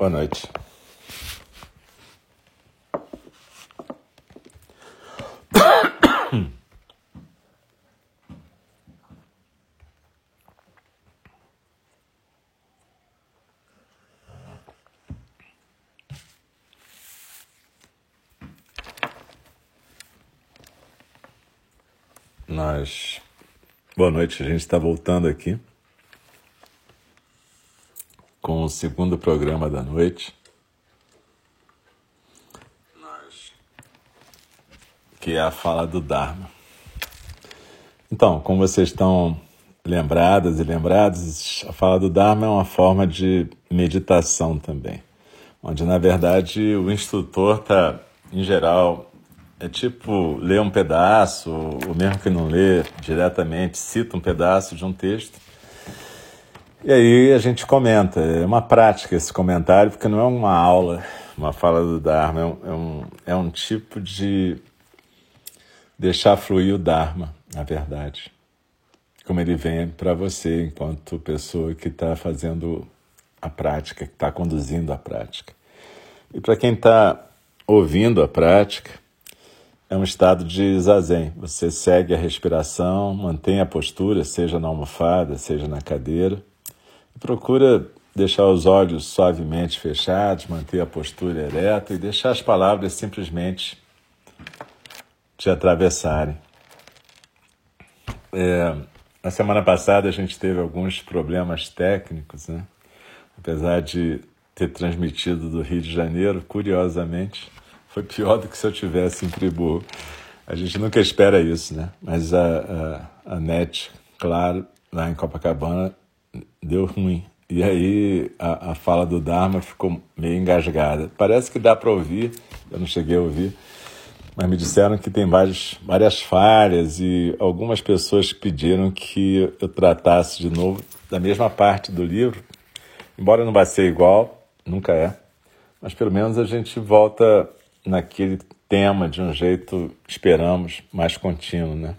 Boa noite. Nós. Boa noite, a gente está voltando aqui com segundo programa da noite. Que é a fala do Dharma. Então, como vocês estão lembradas e lembrados, a fala do Dharma é uma forma de meditação também, onde na verdade o instrutor está, em geral, é tipo ler um pedaço, ou mesmo que não lê diretamente, cita um pedaço de um texto. E aí a gente comenta. É uma prática esse comentário, porque não é uma aula, uma fala do Dharma, é um, é um, é um tipo de deixar fluir o Dharma, na verdade. Como ele vem para você, enquanto pessoa que está fazendo a prática, que está conduzindo a prática. E para quem está ouvindo a prática, é um estado de zazen. Você segue a respiração, mantém a postura, seja na almofada, seja na cadeira, procura deixar os olhos suavemente fechados, manter a postura ereta e deixar as palavras simplesmente te atravessarem. É, na semana passada a gente teve alguns problemas técnicos, né? apesar de ter transmitido do Rio de Janeiro, curiosamente foi pior do que se eu tivesse em Friburgo. A gente nunca espera isso, né? Mas a, a, a NET, claro, lá em Copacabana, deu ruim. E aí a, a fala do Dharma ficou meio engasgada. Parece que dá para ouvir, eu não cheguei a ouvir, mas me disseram que tem várias, várias falhas e algumas pessoas pediram que eu tratasse de novo da mesma parte do livro, embora não vai ser igual, nunca é, mas pelo menos a gente volta naquele tema de um jeito, esperamos, mais contínuo, né?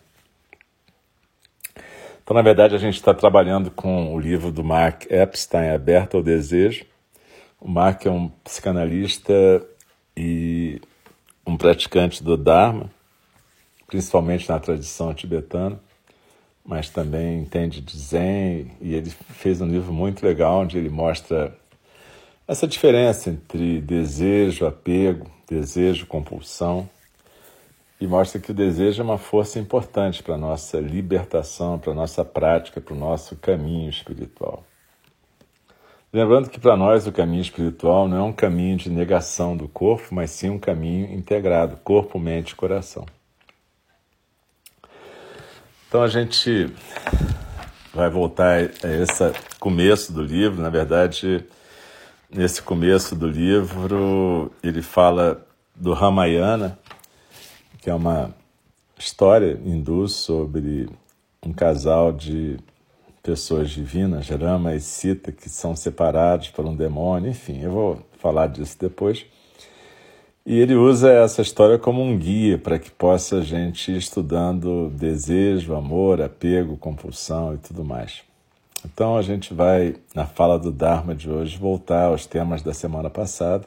Então, na verdade, a gente está trabalhando com o livro do Mark Epstein, Aberto ao Desejo. O Mark é um psicanalista e um praticante do Dharma, principalmente na tradição tibetana, mas também entende de Zen, e ele fez um livro muito legal onde ele mostra essa diferença entre desejo, apego, desejo, compulsão, e mostra que o desejo é uma força importante para a nossa libertação, para a nossa prática, para o nosso caminho espiritual. Lembrando que para nós o caminho espiritual não é um caminho de negação do corpo, mas sim um caminho integrado, corpo, mente e coração. Então a gente vai voltar a esse começo do livro, na verdade, nesse começo do livro, ele fala do Ramayana, que é uma história hindu sobre um casal de pessoas divinas, Rama e Sita, que são separados por um demônio, enfim, eu vou falar disso depois. E ele usa essa história como um guia para que possa a gente ir estudando desejo, amor, apego, compulsão e tudo mais. Então a gente vai, na fala do Dharma de hoje, voltar aos temas da semana passada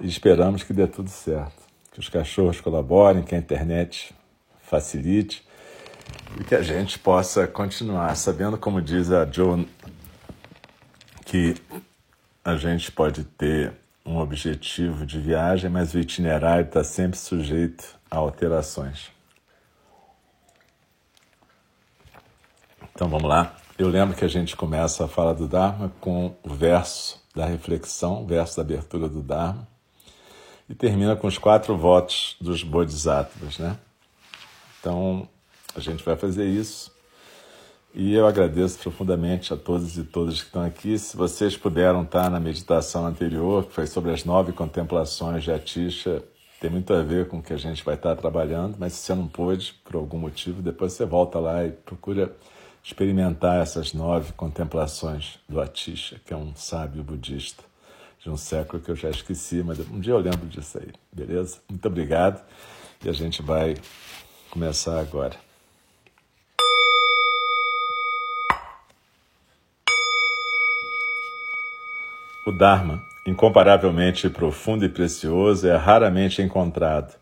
e esperamos que dê tudo certo. Que os cachorros colaborem, que a internet facilite e que a gente possa continuar sabendo, como diz a Joan, que a gente pode ter um objetivo de viagem, mas o itinerário está sempre sujeito a alterações. Então vamos lá. Eu lembro que a gente começa a fala do Dharma com o verso da reflexão, o verso da abertura do Dharma, e termina com os quatro votos dos Bodhisattvas, né? Então, a gente vai fazer isso. E eu agradeço profundamente a todos e todas que estão aqui. Se vocês puderam estar na meditação anterior, que foi sobre as nove contemplações de Atisha, tem muito a ver com o que a gente vai estar trabalhando, mas se você não pôde, por algum motivo, depois você volta lá e procura experimentar essas nove contemplações do Atisha, que é um sábio budista de um século que eu já esqueci, mas um dia eu lembro disso aí, beleza? Muito obrigado e a gente vai começar agora. O Dharma incomparavelmente profundo e precioso, é raramente encontrado,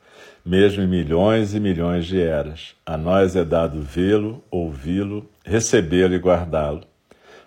mesmo em milhões e milhões de eras. A nós é dado vê-lo, ouvi-lo, recebê-lo e guardá-lo.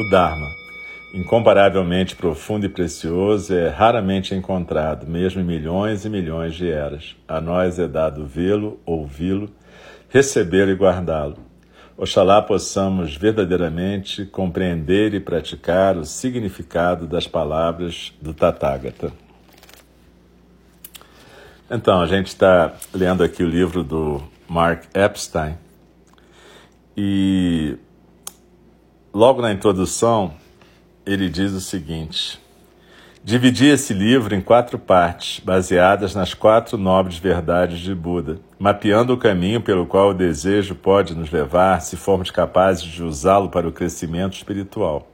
O Dharma, incomparavelmente profundo e precioso, é raramente encontrado, mesmo em milhões e milhões de eras. A nós é dado vê-lo, ouvi-lo, recebê-lo e guardá-lo. Oxalá possamos verdadeiramente compreender e praticar o significado das palavras do Tathagata. Então, a gente está lendo aqui o livro do Mark Epstein e Logo na introdução, ele diz o seguinte: Dividi esse livro em quatro partes, baseadas nas quatro nobres verdades de Buda, mapeando o caminho pelo qual o desejo pode nos levar se formos capazes de usá-lo para o crescimento espiritual.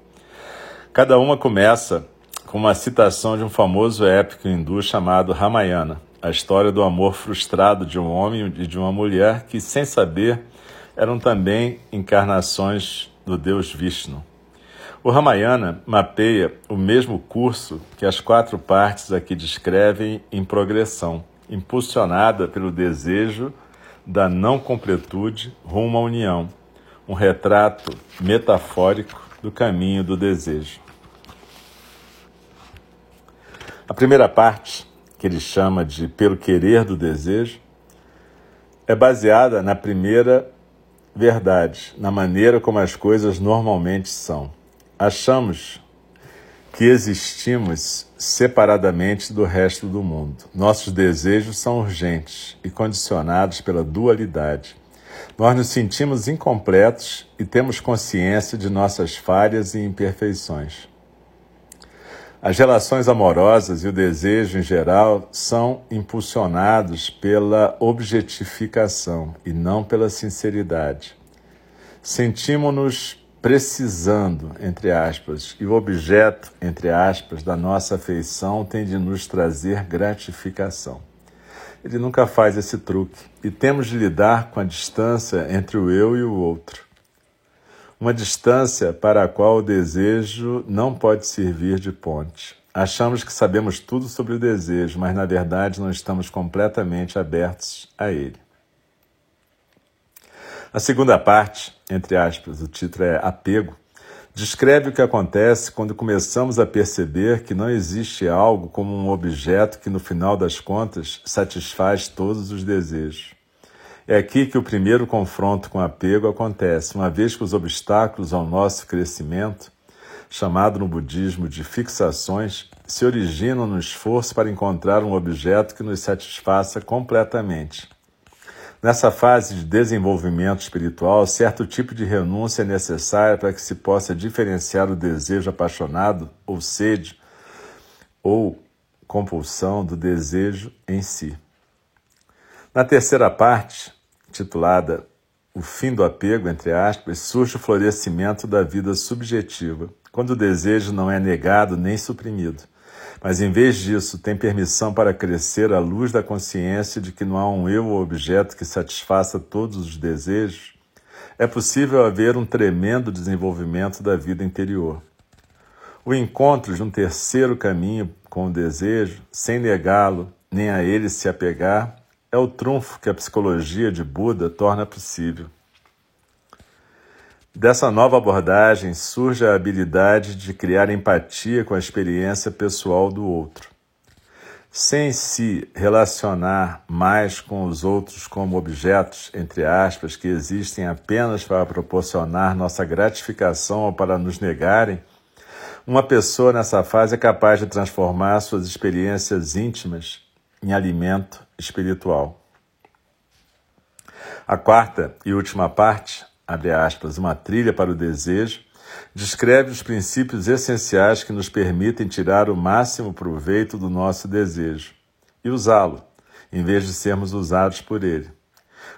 Cada uma começa com uma citação de um famoso épico hindu chamado Ramayana, a história do amor frustrado de um homem e de uma mulher que, sem saber, eram também encarnações do deus Vishnu. O Ramayana mapeia o mesmo curso que as quatro partes aqui descrevem em progressão, impulsionada pelo desejo da não completude rumo à união, um retrato metafórico do caminho do desejo. A primeira parte, que ele chama de pelo querer do desejo, é baseada na primeira verdade na maneira como as coisas normalmente são. Achamos que existimos separadamente do resto do mundo. Nossos desejos são urgentes e condicionados pela dualidade. Nós nos sentimos incompletos e temos consciência de nossas falhas e imperfeições. As relações amorosas e o desejo em geral são impulsionados pela objetificação e não pela sinceridade. Sentimos-nos precisando, entre aspas, e o objeto, entre aspas, da nossa afeição tem de nos trazer gratificação. Ele nunca faz esse truque e temos de lidar com a distância entre o eu e o outro uma distância para a qual o desejo não pode servir de ponte. Achamos que sabemos tudo sobre o desejo, mas na verdade não estamos completamente abertos a ele. A segunda parte, entre aspas, o título é Apego, descreve o que acontece quando começamos a perceber que não existe algo como um objeto que, no final das contas, satisfaz todos os desejos. É aqui que o primeiro confronto com apego acontece, uma vez que os obstáculos ao nosso crescimento, chamado no budismo de fixações, se originam no esforço para encontrar um objeto que nos satisfaça completamente. Nessa fase de desenvolvimento espiritual, certo tipo de renúncia é necessária para que se possa diferenciar o desejo apaixonado ou sede ou compulsão do desejo em si. Na terceira parte, titulada O Fim do Apego, entre aspas, surge o florescimento da vida subjetiva, quando o desejo não é negado nem suprimido, mas em vez disso tem permissão para crescer à luz da consciência de que não há um eu ou objeto que satisfaça todos os desejos, é possível haver um tremendo desenvolvimento da vida interior. O encontro de um terceiro caminho com o desejo, sem negá-lo, nem a ele se apegar, é o trunfo que a psicologia de Buda torna possível. Dessa nova abordagem surge a habilidade de criar empatia com a experiência pessoal do outro. Sem se relacionar mais com os outros como objetos, entre aspas, que existem apenas para proporcionar nossa gratificação ou para nos negarem, uma pessoa nessa fase é capaz de transformar suas experiências íntimas em alimento espiritual. A quarta e última parte, abre aspas, uma trilha para o desejo, descreve os princípios essenciais que nos permitem tirar o máximo proveito do nosso desejo e usá-lo, em vez de sermos usados por ele.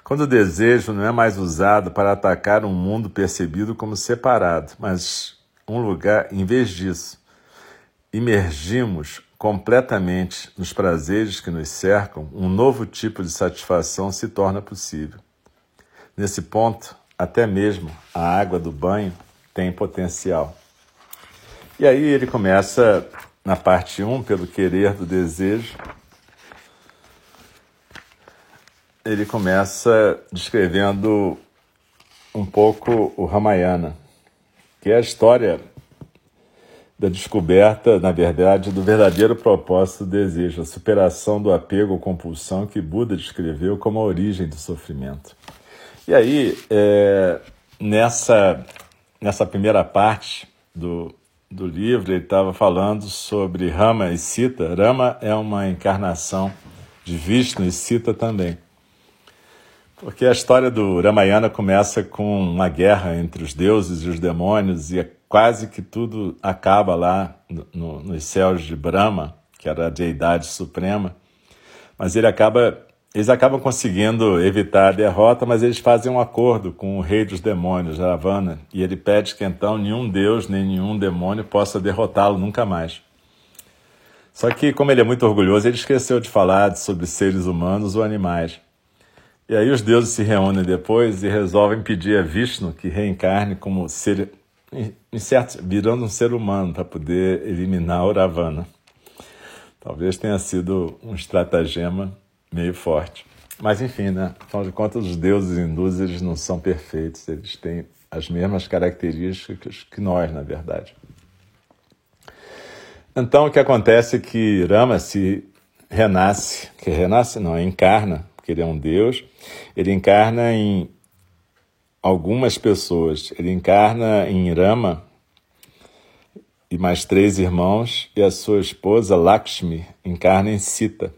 Quando o desejo não é mais usado para atacar um mundo percebido como separado, mas um lugar, em vez disso, imergimos completamente nos prazeres que nos cercam, um novo tipo de satisfação se torna possível. Nesse ponto, até mesmo a água do banho tem potencial. E aí ele começa na parte 1, pelo querer do desejo. Ele começa descrevendo um pouco o Ramayana, que é a história da descoberta, na verdade, do verdadeiro propósito do desejo, a superação do apego ou compulsão que Buda descreveu como a origem do sofrimento. E aí, é, nessa, nessa primeira parte do, do livro, ele estava falando sobre Rama e Sita. Rama é uma encarnação de Vishnu e Sita também. Porque a história do Ramayana começa com uma guerra entre os deuses e os demônios, e quase que tudo acaba lá no, no, nos céus de Brahma, que era a deidade suprema. Mas ele acaba, eles acabam conseguindo evitar a derrota, mas eles fazem um acordo com o rei dos demônios, Ravana, e ele pede que então nenhum deus nem nenhum demônio possa derrotá-lo nunca mais. Só que, como ele é muito orgulhoso, ele esqueceu de falar sobre seres humanos ou animais. E aí os deuses se reúnem depois e resolvem pedir a Vishnu que reencarne como ser, em certo, virando um ser humano para poder eliminar o Ravana. Talvez tenha sido um estratagema meio forte. Mas enfim, né? Afinal de contas, os deuses hindus eles não são perfeitos, eles têm as mesmas características que nós, na verdade. Então, o que acontece é que Rama se renasce, que renasce não, encarna porque ele é um Deus, ele encarna em algumas pessoas. Ele encarna em Rama e mais três irmãos, e a sua esposa Lakshmi encarna em Sita.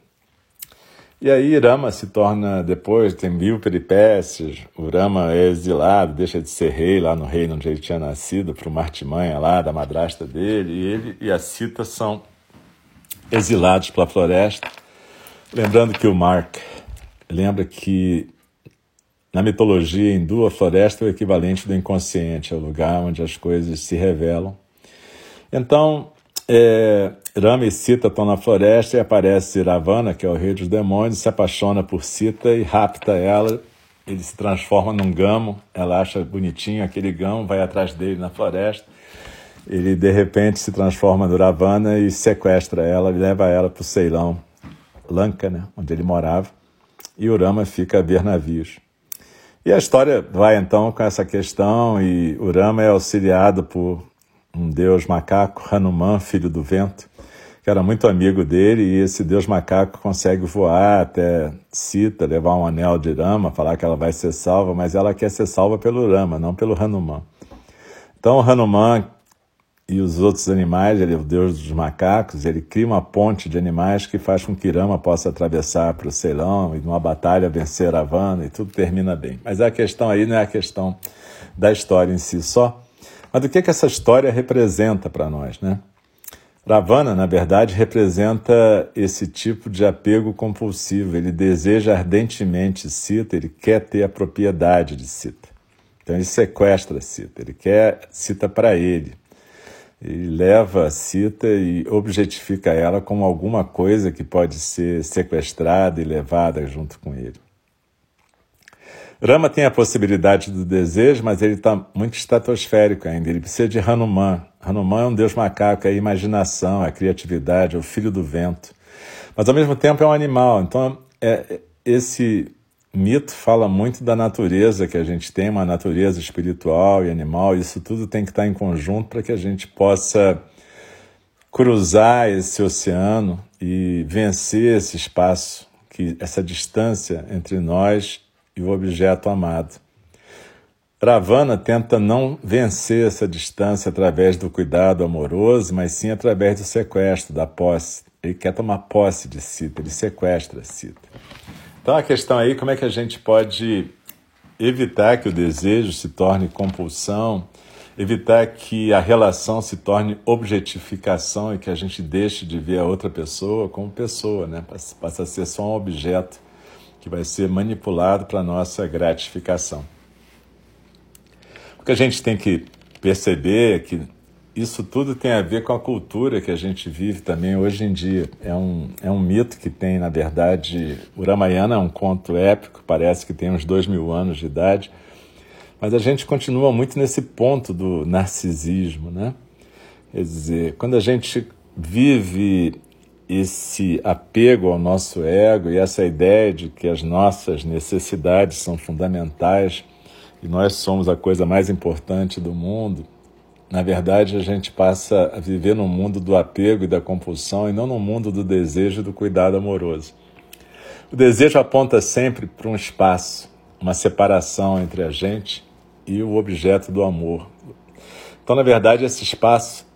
E aí Rama se torna, depois, tem mil peripécias, o Rama é exilado, deixa de ser rei lá no reino onde ele tinha nascido, para uma artimanha lá da madrasta dele, e ele e a Sita são exilados pela floresta. Lembrando que o Mark lembra que na mitologia hindu, a floresta é o equivalente do inconsciente, é o lugar onde as coisas se revelam. Então, é, Rama e Sita estão na floresta e aparece Ravana, que é o rei dos demônios, se apaixona por Sita e rapta ela. Ele se transforma num gamo, ela acha bonitinho aquele gamo, vai atrás dele na floresta. Ele de repente se transforma no Ravana e sequestra ela leva ela para o Ceilão, Lanka, né, onde ele morava e Urama fica a ver navios. E a história vai então com essa questão, e Urama é auxiliado por um deus macaco, Hanuman, filho do vento, que era muito amigo dele, e esse deus macaco consegue voar até Sita, levar um anel de Rama, falar que ela vai ser salva, mas ela quer ser salva pelo Rama, não pelo Hanuman. Então Hanuman e os outros animais, ele é o deus dos macacos, ele cria uma ponte de animais que faz com que Rama possa atravessar para o Ceilão e numa batalha vencer Ravana e tudo termina bem. Mas a questão aí não é a questão da história em si só, mas do que, que essa história representa para nós, né? Ravana, na verdade, representa esse tipo de apego compulsivo. Ele deseja ardentemente Sita, ele quer ter a propriedade de Sita. Então ele sequestra Sita, ele quer Sita para ele. Ele leva Cita e objetifica ela como alguma coisa que pode ser sequestrada e levada junto com ele. Rama tem a possibilidade do desejo, mas ele está muito estratosférico ainda. Ele precisa de Hanuman. Hanuman é um deus macaco, é a imaginação, é a criatividade, é o filho do vento. Mas ao mesmo tempo é um animal. Então, é, esse mito fala muito da natureza que a gente tem, uma natureza espiritual e animal, isso tudo tem que estar em conjunto para que a gente possa cruzar esse oceano e vencer esse espaço, que essa distância entre nós e o objeto amado. Ravana tenta não vencer essa distância através do cuidado amoroso, mas sim através do sequestro, da posse. Ele quer tomar posse de Sita, ele sequestra Sita. Então a questão aí, como é que a gente pode evitar que o desejo se torne compulsão, evitar que a relação se torne objetificação e que a gente deixe de ver a outra pessoa como pessoa, né? Passa a ser só um objeto que vai ser manipulado para nossa gratificação. O que a gente tem que perceber é que isso tudo tem a ver com a cultura que a gente vive também hoje em dia. É um, é um mito que tem, na verdade, o Ramayana é um conto épico, parece que tem uns dois mil anos de idade, mas a gente continua muito nesse ponto do narcisismo, né? Quer dizer, quando a gente vive esse apego ao nosso ego e essa ideia de que as nossas necessidades são fundamentais e nós somos a coisa mais importante do mundo, na verdade a gente passa a viver no mundo do apego e da compulsão e não no mundo do desejo e do cuidado amoroso. O desejo aponta sempre para um espaço, uma separação entre a gente e o objeto do amor. Então, na verdade, esse espaço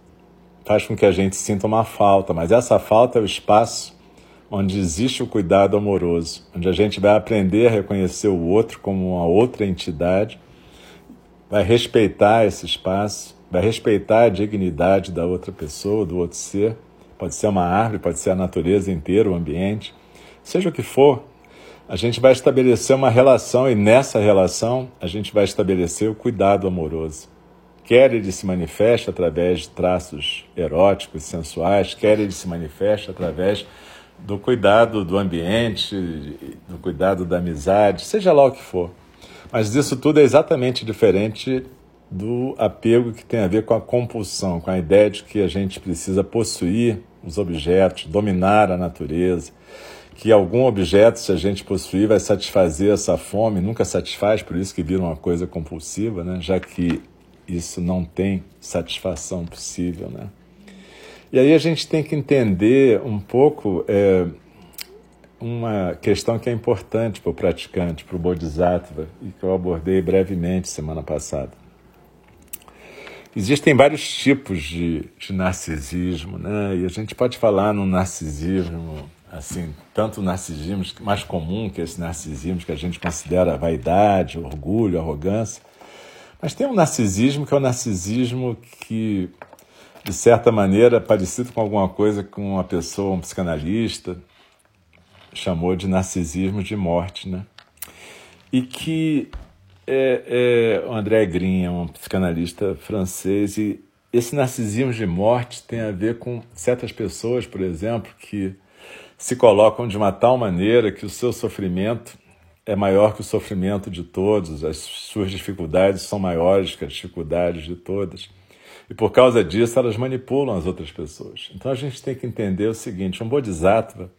faz com que a gente sinta uma falta, mas essa falta é o espaço onde existe o cuidado amoroso, onde a gente vai aprender a reconhecer o outro como uma outra entidade, vai respeitar esse espaço, vai respeitar a dignidade da outra pessoa, do outro ser. Pode ser uma árvore, pode ser a natureza inteira, o ambiente. Seja o que for, a gente vai estabelecer uma relação e nessa relação a gente vai estabelecer o cuidado amoroso. Quer ele se manifeste através de traços eróticos, sensuais, quer ele se manifeste através do cuidado do ambiente, do cuidado da amizade, seja lá o que for. Mas isso tudo é exatamente diferente do apego que tem a ver com a compulsão, com a ideia de que a gente precisa possuir os objetos, dominar a natureza, que algum objeto, se a gente possuir, vai satisfazer essa fome, nunca satisfaz, por isso que vira uma coisa compulsiva, né? já que isso não tem satisfação possível, né? E aí a gente tem que entender um pouco é, uma questão que é importante para o praticante, para o Bodhisattva, e que eu abordei brevemente semana passada. Existem vários tipos de, de narcisismo, né? E a gente pode falar no narcisismo, assim, tanto narcisismo mais comum, que esse narcisismo que a gente considera vaidade, orgulho, arrogância, mas tem um narcisismo que é o um narcisismo que, de certa maneira, é parecido com alguma coisa que uma pessoa, um psicanalista, chamou de narcisismo de morte, né? E que é, é, o André Green é um psicanalista francês e esse narcisismo de morte tem a ver com certas pessoas, por exemplo, que se colocam de uma tal maneira que o seu sofrimento é maior que o sofrimento de todos, as suas dificuldades são maiores que as dificuldades de todas. E por causa disso, elas manipulam as outras pessoas. Então a gente tem que entender o seguinte: um bodhisattva,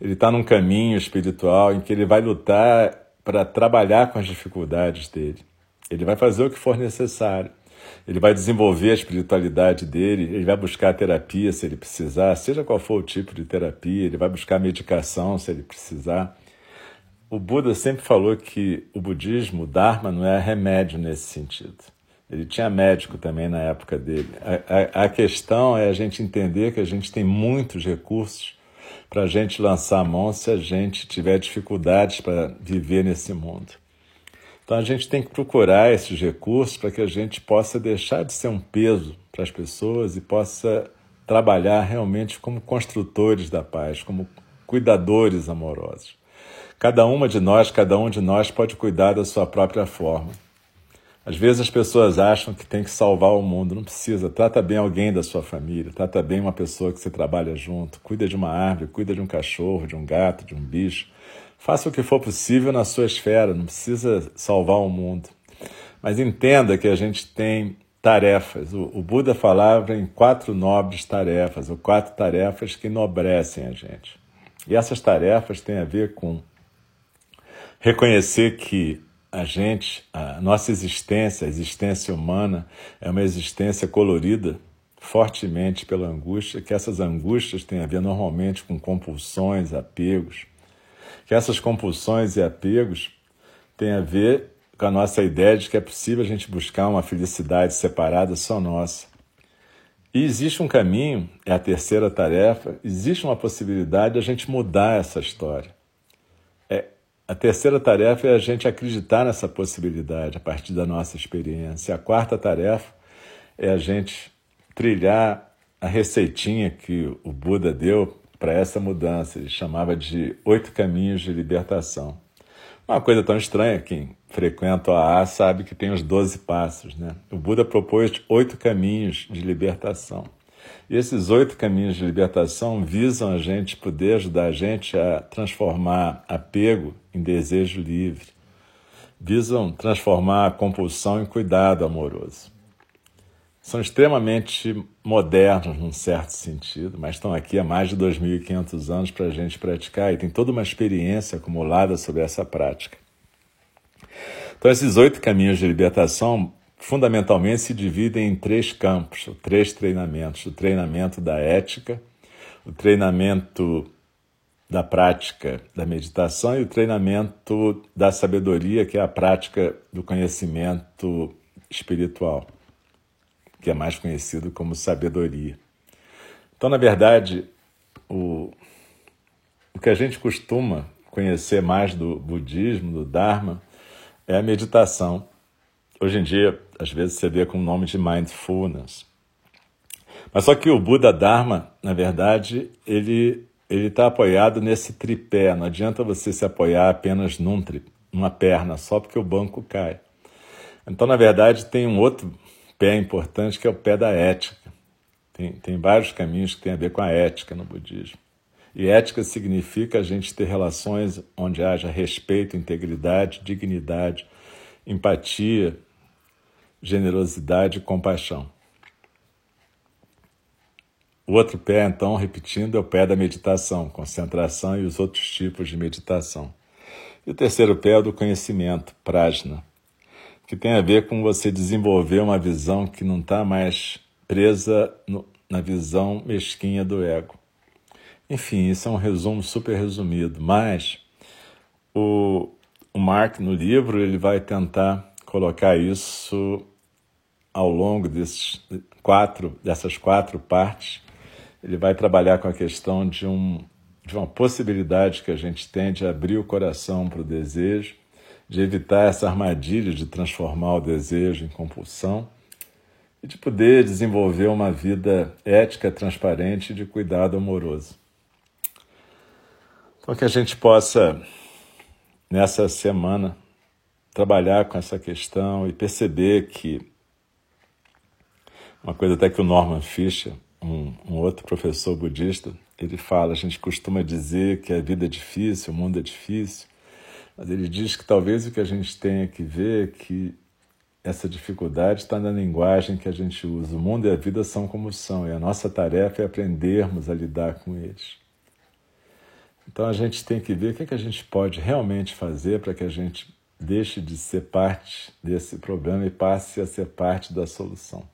ele está num caminho espiritual em que ele vai lutar para trabalhar com as dificuldades dele. Ele vai fazer o que for necessário. Ele vai desenvolver a espiritualidade dele, ele vai buscar terapia se ele precisar, seja qual for o tipo de terapia, ele vai buscar medicação se ele precisar. O Buda sempre falou que o budismo, o Dharma, não é remédio nesse sentido. Ele tinha médico também na época dele. A, a, a questão é a gente entender que a gente tem muitos recursos para a gente lançar a mão se a gente tiver dificuldades para viver nesse mundo. Então a gente tem que procurar esses recursos para que a gente possa deixar de ser um peso para as pessoas e possa trabalhar realmente como construtores da paz, como cuidadores amorosos. Cada uma de nós, cada um de nós pode cuidar da sua própria forma. Às vezes as pessoas acham que tem que salvar o mundo. Não precisa. Trata bem alguém da sua família, trata bem uma pessoa que você trabalha junto, cuida de uma árvore, cuida de um cachorro, de um gato, de um bicho. Faça o que for possível na sua esfera, não precisa salvar o mundo. Mas entenda que a gente tem tarefas. O, Buda falava em quatro nobres tarefas, ou quatro tarefas que enobrecem a gente. E essas tarefas têm a ver com reconhecer que a gente, a nossa existência, a existência humana, é uma existência colorida fortemente pela angústia, que essas angústias têm a ver normalmente com compulsões, apegos, que essas compulsões e apegos têm a ver com a nossa ideia de que é possível a gente buscar uma felicidade separada só nossa. E existe um caminho, é a terceira tarefa, existe uma possibilidade de a gente mudar essa história. A terceira tarefa é a gente acreditar nessa possibilidade a partir da nossa experiência. A quarta tarefa é a gente trilhar a receitinha que o Buda deu para essa mudança. Ele chamava de oito caminhos de libertação. Uma coisa tão estranha, quem frequenta o AA sabe que tem os doze passos. Né? O Buda propôs oito caminhos de libertação. E esses oito caminhos de libertação visam a gente poder ajudar a gente a transformar apego em desejo livre. Visam transformar a compulsão em cuidado amoroso. São extremamente modernos, num certo sentido, mas estão aqui há mais de 2.500 anos para a gente praticar e tem toda uma experiência acumulada sobre essa prática. Então, esses oito caminhos de libertação fundamentalmente se dividem em três campos, três treinamentos: o treinamento da ética, o treinamento da prática da meditação e o treinamento da sabedoria, que é a prática do conhecimento espiritual, que é mais conhecido como sabedoria. Então, na verdade, o, o que a gente costuma conhecer mais do budismo, do Dharma, é a meditação. Hoje em dia, às vezes você vê com o nome de mindfulness. Mas só que o Buda Dharma, na verdade, ele ele está apoiado nesse tripé. Não adianta você se apoiar apenas num tri, numa perna só porque o banco cai. Então, na verdade, tem um outro pé importante que é o pé da ética. Tem, tem vários caminhos que têm a ver com a ética no budismo. E ética significa a gente ter relações onde haja respeito, integridade, dignidade, empatia, generosidade e compaixão. O outro pé, então, repetindo, é o pé da meditação, concentração e os outros tipos de meditação. E o terceiro pé é o do conhecimento, prajna, que tem a ver com você desenvolver uma visão que não está mais presa no, na visão mesquinha do ego. Enfim, isso é um resumo super resumido, mas o, o Mark no livro ele vai tentar colocar isso ao longo desses quatro, dessas quatro partes, ele vai trabalhar com a questão de, um, de uma possibilidade que a gente tem de abrir o coração para o desejo, de evitar essa armadilha de transformar o desejo em compulsão e de poder desenvolver uma vida ética, transparente e de cuidado amoroso. Então, que a gente possa, nessa semana, trabalhar com essa questão e perceber que uma coisa até que o Norman Fischer, um, um, outro professor budista, ele fala, a gente costuma dizer que a vida é difícil, o mundo é difícil, mas ele diz que talvez o que a gente tenha que ver é que essa dificuldade está na linguagem que a gente usa. O mundo e a vida são como são, e a nossa tarefa é aprendermos a lidar com eles. Então a gente tem que ver o que, é que a gente pode realmente fazer para que a gente deixe de ser parte desse problema e passe a ser parte da solução.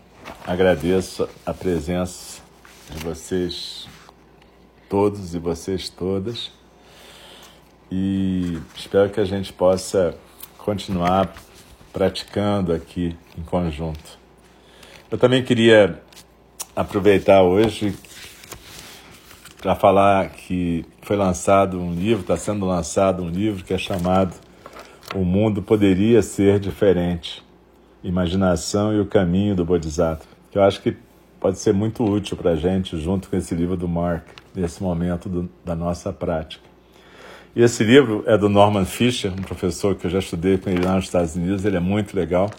agradeço a presença de vocês todos e vocês todas e espero que a gente possa continuar praticando aqui em conjunto. Eu também queria aproveitar hoje para falar que foi lançado um livro, está sendo lançado um livro que é chamado O Mundo Poderia Ser Diferente Imaginação e o Caminho do Bodhisattva, que eu acho que pode ser muito útil para a gente, junto com esse livro do Mark, nesse momento do, da nossa prática. E esse livro é do Norman Fisher, um professor que eu já estudei com ele lá nos Estados Unidos, ele é muito legal.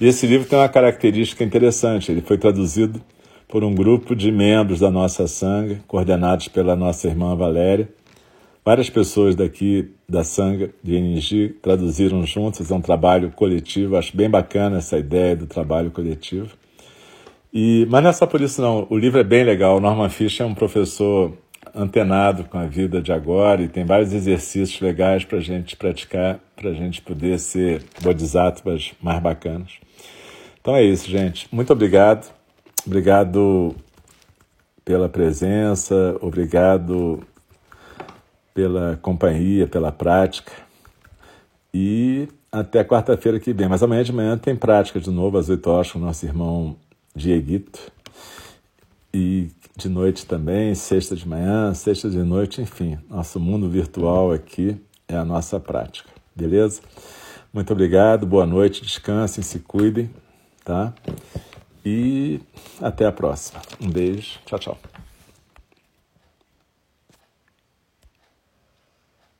E esse livro tem uma característica interessante, ele foi traduzido por um grupo de membros da nossa Sangha, coordenados pela nossa irmã Valéria. Várias pessoas daqui da Sangha, de NG, traduziram juntos, é um trabalho coletivo, acho bem bacana essa ideia do trabalho coletivo. E, mas não é só por isso não, o livro é bem legal, o Norman Fisher é um professor antenado com a vida de agora e tem vários exercícios legais para a gente praticar, para a gente poder ser bodhisattvas mais bacanas. Então é isso, gente. Muito obrigado. Obrigado pela presença, obrigado pela companhia, pela prática. E até quarta-feira que vem. Mas amanhã de manhã tem prática de novo, às 8 horas, com o nosso irmão Dieguito. E de noite também, sexta de manhã, sexta de noite, enfim, nosso mundo virtual aqui é a nossa prática, beleza? Muito obrigado, boa noite, descansem, se cuidem, tá? E até a próxima. Um beijo, tchau, tchau.